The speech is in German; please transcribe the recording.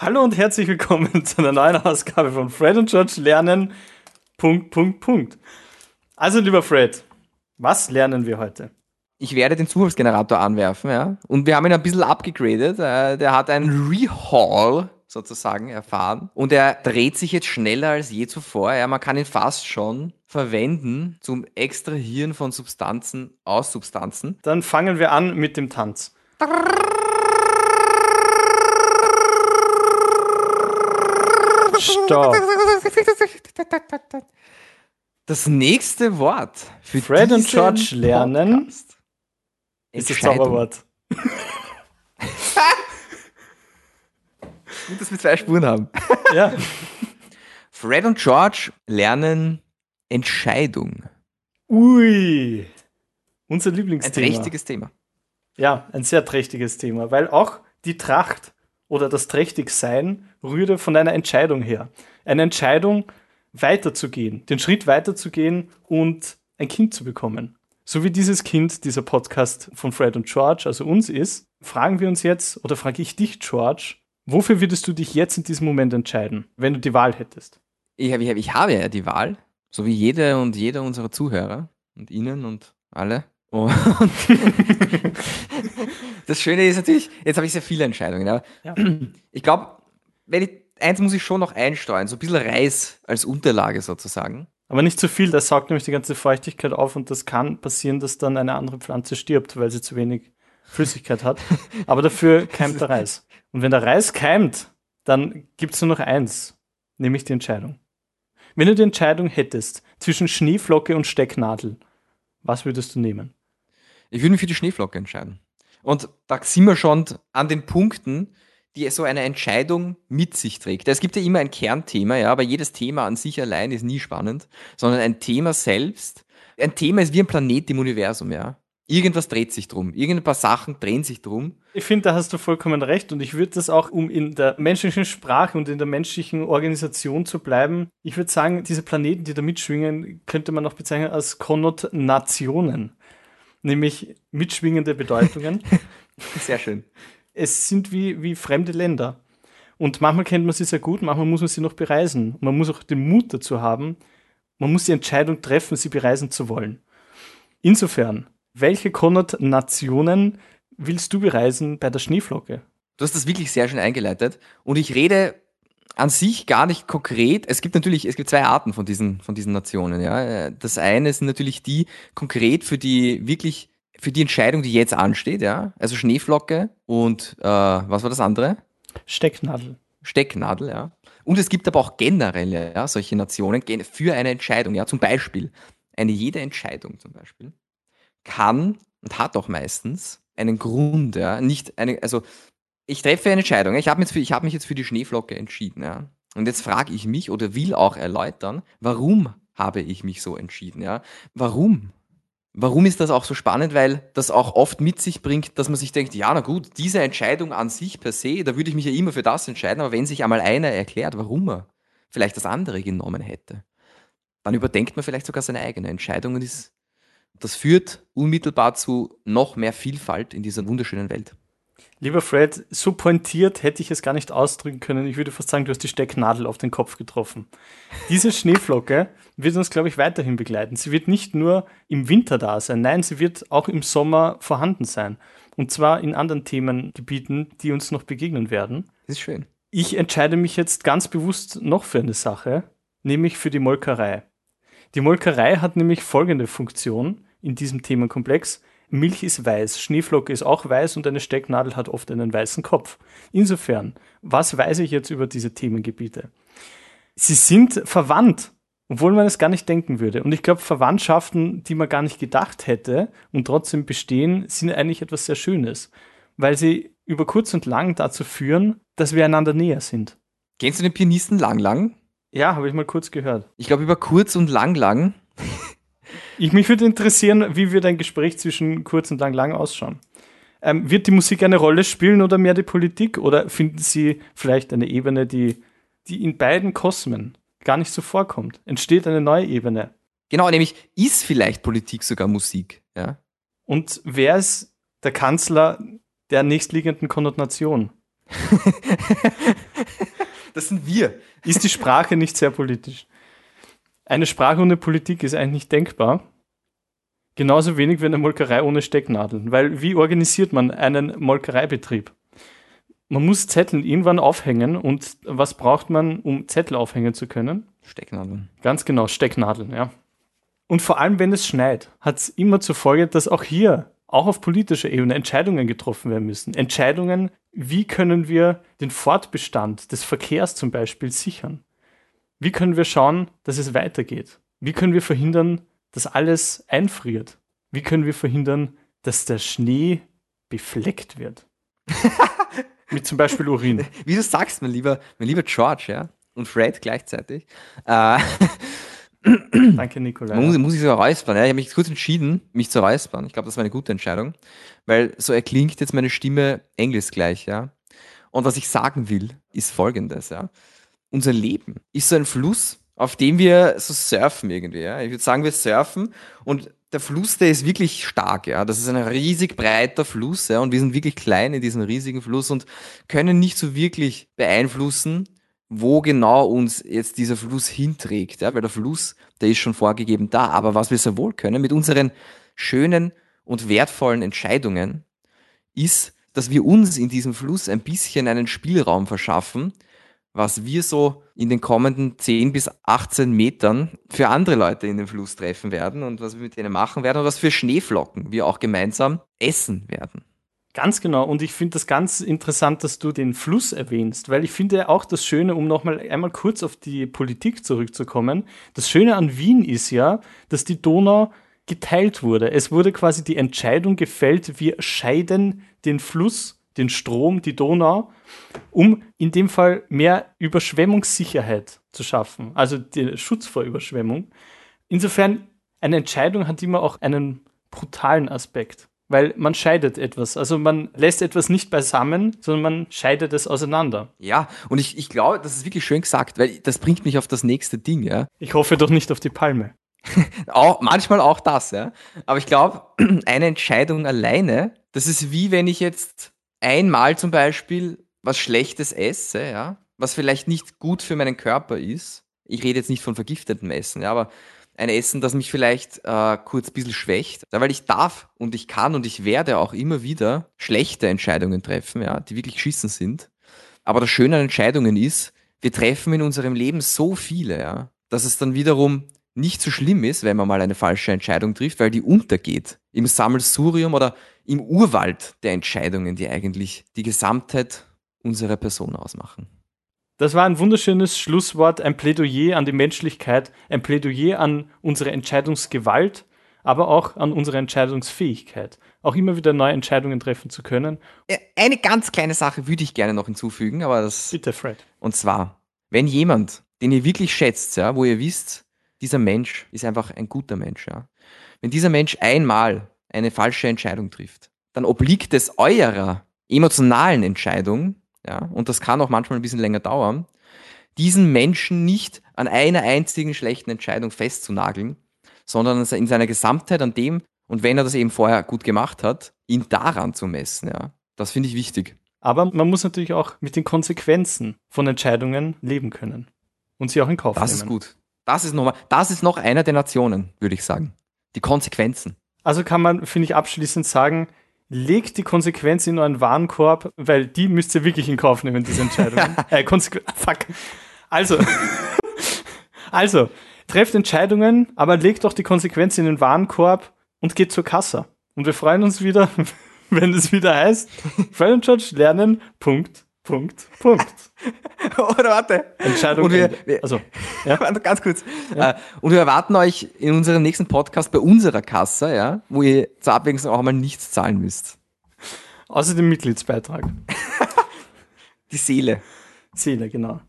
Hallo und herzlich willkommen zu einer neuen Ausgabe von Fred und George lernen. Punkt, Punkt, Punkt. Also, lieber Fred, was lernen wir heute? Ich werde den Zufallsgenerator anwerfen, ja. Und wir haben ihn ein bisschen abgegradet. Äh, der hat ein Rehaul sozusagen erfahren. Und er dreht sich jetzt schneller als je zuvor. Ja, man kann ihn fast schon verwenden zum Extrahieren von Substanzen aus Substanzen. Dann fangen wir an mit dem Tanz. Stopp. Das nächste Wort für Fred und George lernen Podcast. ist das Zauberwort. Gut, dass wir zwei Spuren haben. Ja. Fred und George lernen Entscheidung. Ui. Unser Lieblingsthema. Ein trächtiges Thema. Ja, ein sehr trächtiges Thema, weil auch die Tracht oder das Trächtigsein rührte von einer Entscheidung her. Eine Entscheidung, weiterzugehen, den Schritt weiterzugehen und ein Kind zu bekommen. So wie dieses Kind dieser Podcast von Fred und George, also uns ist, fragen wir uns jetzt, oder frage ich dich, George, wofür würdest du dich jetzt in diesem Moment entscheiden, wenn du die Wahl hättest? Ich, ich, ich habe ja die Wahl, so wie jede und jeder unserer Zuhörer und Ihnen und alle. Und das Schöne ist natürlich, jetzt habe ich sehr viele Entscheidungen. Aber ja. Ich glaube, eins muss ich schon noch einsteuern, so ein bisschen Reis als Unterlage sozusagen. Aber nicht zu viel, das saugt nämlich die ganze Feuchtigkeit auf und das kann passieren, dass dann eine andere Pflanze stirbt, weil sie zu wenig Flüssigkeit hat. Aber dafür keimt der Reis. Und wenn der Reis keimt, dann gibt es nur noch eins, nämlich die Entscheidung. Wenn du die Entscheidung hättest zwischen Schneeflocke und Stecknadel, was würdest du nehmen? Ich würde mich für die Schneeflocke entscheiden. Und da sind wir schon an den Punkten, die so eine Entscheidung mit sich trägt. Es gibt ja immer ein Kernthema, ja, aber jedes Thema an sich allein ist nie spannend, sondern ein Thema selbst. Ein Thema ist wie ein Planet im Universum, ja. Irgendwas dreht sich drum. Irgendein paar Sachen drehen sich drum. Ich finde, da hast du vollkommen recht. Und ich würde das auch, um in der menschlichen Sprache und in der menschlichen Organisation zu bleiben, ich würde sagen, diese Planeten, die da mitschwingen, könnte man auch bezeichnen als Konnotationen nämlich mitschwingende Bedeutungen. Sehr schön. Es sind wie, wie fremde Länder. Und manchmal kennt man sie sehr gut, manchmal muss man sie noch bereisen. Man muss auch den Mut dazu haben, man muss die Entscheidung treffen, sie bereisen zu wollen. Insofern, welche Konnotationen willst du bereisen bei der Schneeflocke? Du hast das wirklich sehr schön eingeleitet. Und ich rede an sich gar nicht konkret. Es gibt natürlich, es gibt zwei Arten von diesen, von diesen Nationen. Ja. Das eine sind natürlich die konkret für die wirklich für die Entscheidung, die jetzt ansteht, ja. Also Schneeflocke und äh, was war das andere? Stecknadel. Stecknadel, ja. Und es gibt aber auch generell ja, solche Nationen für eine Entscheidung, ja. Zum Beispiel eine jede Entscheidung zum Beispiel kann und hat auch meistens einen Grund, ja. Nicht eine, also ich treffe eine Entscheidung. Ich habe mich, hab mich, jetzt für die Schneeflocke entschieden. Ja? Und jetzt frage ich mich oder will auch erläutern, warum habe ich mich so entschieden? Ja? Warum? Warum ist das auch so spannend? Weil das auch oft mit sich bringt, dass man sich denkt, ja, na gut, diese Entscheidung an sich per se, da würde ich mich ja immer für das entscheiden, aber wenn sich einmal einer erklärt, warum er vielleicht das andere genommen hätte, dann überdenkt man vielleicht sogar seine eigene Entscheidung und ist, das führt unmittelbar zu noch mehr Vielfalt in dieser wunderschönen Welt. Lieber Fred, so pointiert hätte ich es gar nicht ausdrücken können. Ich würde fast sagen, du hast die Stecknadel auf den Kopf getroffen. Diese Schneeflocke wird uns, glaube ich, weiterhin begleiten. Sie wird nicht nur im Winter da sein, nein, sie wird auch im Sommer vorhanden sein. Und zwar in anderen Themengebieten, die uns noch begegnen werden. Das ist schön. Ich entscheide mich jetzt ganz bewusst noch für eine Sache, nämlich für die Molkerei. Die Molkerei hat nämlich folgende Funktion in diesem Themenkomplex. Milch ist weiß, Schneeflocke ist auch weiß und eine Stecknadel hat oft einen weißen Kopf. Insofern, was weiß ich jetzt über diese Themengebiete? Sie sind verwandt, obwohl man es gar nicht denken würde. Und ich glaube, Verwandtschaften, die man gar nicht gedacht hätte und trotzdem bestehen, sind eigentlich etwas sehr Schönes, weil sie über kurz und lang dazu führen, dass wir einander näher sind. Kennst du den Pianisten Lang Lang? Ja, habe ich mal kurz gehört. Ich glaube, über kurz und lang lang ich, mich würde interessieren, wie wird ein Gespräch zwischen kurz und lang lang ausschauen? Ähm, wird die Musik eine Rolle spielen oder mehr die Politik? Oder finden Sie vielleicht eine Ebene, die, die in beiden Kosmen gar nicht so vorkommt? Entsteht eine neue Ebene? Genau, nämlich ist vielleicht Politik sogar Musik. Ja? Und wer ist der Kanzler der nächstliegenden Konnotation? das sind wir. Ist die Sprache nicht sehr politisch? Eine Sprache ohne Politik ist eigentlich nicht denkbar. Genauso wenig wie eine Molkerei ohne Stecknadeln. Weil wie organisiert man einen Molkereibetrieb? Man muss Zettel irgendwann aufhängen und was braucht man, um Zettel aufhängen zu können? Stecknadeln. Ganz genau, Stecknadeln, ja. Und vor allem, wenn es schneit, hat es immer zur Folge, dass auch hier, auch auf politischer Ebene, Entscheidungen getroffen werden müssen. Entscheidungen, wie können wir den Fortbestand des Verkehrs zum Beispiel sichern? Wie können wir schauen, dass es weitergeht? Wie können wir verhindern, dass alles einfriert? Wie können wir verhindern, dass der Schnee befleckt wird? Mit zum Beispiel Urin. Wie du sagst, mein lieber, mein lieber George, ja, und Fred gleichzeitig. Äh, Danke, Nikolai. muss, muss ich sogar räuspern. Ja. Ich habe mich kurz entschieden, mich zu räuspern. Ich glaube, das war eine gute Entscheidung, weil so erklingt jetzt meine Stimme engelsgleich, ja. Und was ich sagen will, ist folgendes, ja. Unser Leben ist so ein Fluss, auf dem wir so surfen irgendwie, ja. Ich würde sagen, wir surfen und der Fluss, der ist wirklich stark, ja. Das ist ein riesig breiter Fluss, ja. Und wir sind wirklich klein in diesem riesigen Fluss und können nicht so wirklich beeinflussen, wo genau uns jetzt dieser Fluss hinträgt, ja. Weil der Fluss, der ist schon vorgegeben da. Aber was wir sehr wohl können, mit unseren schönen und wertvollen Entscheidungen, ist, dass wir uns in diesem Fluss ein bisschen einen Spielraum verschaffen, was wir so in den kommenden 10 bis 18 Metern für andere Leute in den Fluss treffen werden und was wir mit denen machen werden und was für Schneeflocken wir auch gemeinsam essen werden. Ganz genau. Und ich finde das ganz interessant, dass du den Fluss erwähnst, weil ich finde auch das Schöne, um nochmal einmal kurz auf die Politik zurückzukommen, das Schöne an Wien ist ja, dass die Donau geteilt wurde. Es wurde quasi die Entscheidung gefällt, wir scheiden den Fluss, den Strom, die Donau, um in dem Fall mehr Überschwemmungssicherheit zu schaffen, also den Schutz vor Überschwemmung. Insofern, eine Entscheidung hat immer auch einen brutalen Aspekt, weil man scheidet etwas. Also man lässt etwas nicht beisammen, sondern man scheidet es auseinander. Ja, und ich, ich glaube, das ist wirklich schön gesagt, weil das bringt mich auf das nächste Ding, ja. Ich hoffe doch nicht auf die Palme. Auch, manchmal auch das, ja. Aber ich glaube, eine Entscheidung alleine, das ist wie wenn ich jetzt einmal zum Beispiel was Schlechtes esse, ja, was vielleicht nicht gut für meinen Körper ist. Ich rede jetzt nicht von vergiftetem Essen, ja, aber ein Essen, das mich vielleicht äh, kurz ein bisschen schwächt, weil ich darf und ich kann und ich werde auch immer wieder schlechte Entscheidungen treffen, ja, die wirklich geschissen sind. Aber das Schöne an Entscheidungen ist, wir treffen in unserem Leben so viele, ja, dass es dann wiederum nicht so schlimm ist, wenn man mal eine falsche Entscheidung trifft, weil die untergeht im Sammelsurium oder im Urwald der Entscheidungen, die eigentlich die Gesamtheit unserer Person ausmachen. Das war ein wunderschönes Schlusswort, ein Plädoyer an die Menschlichkeit, ein Plädoyer an unsere Entscheidungsgewalt, aber auch an unsere Entscheidungsfähigkeit. Auch immer wieder neue Entscheidungen treffen zu können. Eine ganz kleine Sache würde ich gerne noch hinzufügen, aber das. Bitte, Fred. Und zwar, wenn jemand, den ihr wirklich schätzt, ja, wo ihr wisst, dieser Mensch ist einfach ein guter Mensch, ja. Wenn dieser Mensch einmal eine falsche Entscheidung trifft, dann obliegt es eurer emotionalen Entscheidung, ja, und das kann auch manchmal ein bisschen länger dauern, diesen Menschen nicht an einer einzigen schlechten Entscheidung festzunageln, sondern in seiner Gesamtheit an dem, und wenn er das eben vorher gut gemacht hat, ihn daran zu messen, ja. Das finde ich wichtig. Aber man muss natürlich auch mit den Konsequenzen von Entscheidungen leben können und sie auch in Kauf Das nehmen. ist gut. Das ist, noch, mal- das ist noch einer der Nationen, würde ich sagen. Die Konsequenzen. Also kann man, finde ich, abschließend sagen, legt die Konsequenz in euren Warenkorb, weil die müsst ihr wirklich in Kauf nehmen, diese Entscheidungen. äh, Konsequ fuck. Also, also, trefft Entscheidungen, aber legt doch die Konsequenz in den Warenkorb und geht zur Kasse. Und wir freuen uns wieder, wenn es wieder heißt, und George lernen, Punkt, Punkt, Punkt. Oder warte. Entscheidung. Und wir- wir- also, ja. Ganz kurz. Äh, Und wir erwarten euch in unserem nächsten Podcast bei unserer Kasse, ja, wo ihr zur Abwechslung auch mal nichts zahlen müsst. Außer dem Mitgliedsbeitrag. Die Seele. Seele, genau.